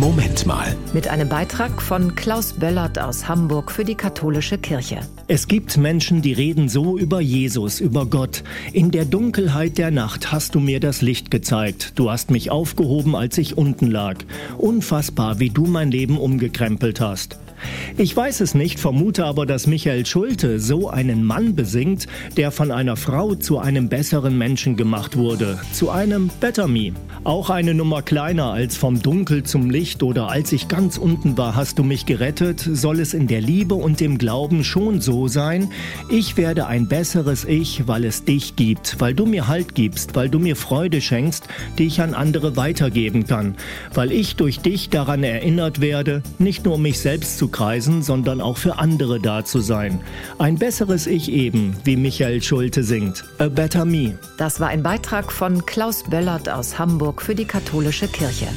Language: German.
Moment mal. Mit einem Beitrag von Klaus Böllert aus Hamburg für die katholische Kirche. Es gibt Menschen, die reden so über Jesus, über Gott. In der Dunkelheit der Nacht hast du mir das Licht gezeigt. Du hast mich aufgehoben, als ich unten lag. Unfassbar, wie du mein Leben umgekrempelt hast. Ich weiß es nicht, vermute aber, dass Michael Schulte so einen Mann besingt, der von einer Frau zu einem besseren Menschen gemacht wurde, zu einem Better Me. Auch eine Nummer kleiner als vom Dunkel zum Licht oder als ich ganz unten war, hast du mich gerettet, soll es in der Liebe und dem Glauben schon so sein, ich werde ein besseres Ich, weil es dich gibt, weil du mir Halt gibst, weil du mir Freude schenkst, die ich an andere weitergeben kann, weil ich durch dich daran erinnert werde, nicht nur um mich selbst zu kreisen, sondern auch für andere da zu sein. Ein besseres Ich eben, wie Michael Schulte singt. A Better Me. Das war ein Beitrag von Klaus Böllert aus Hamburg für die katholische Kirche.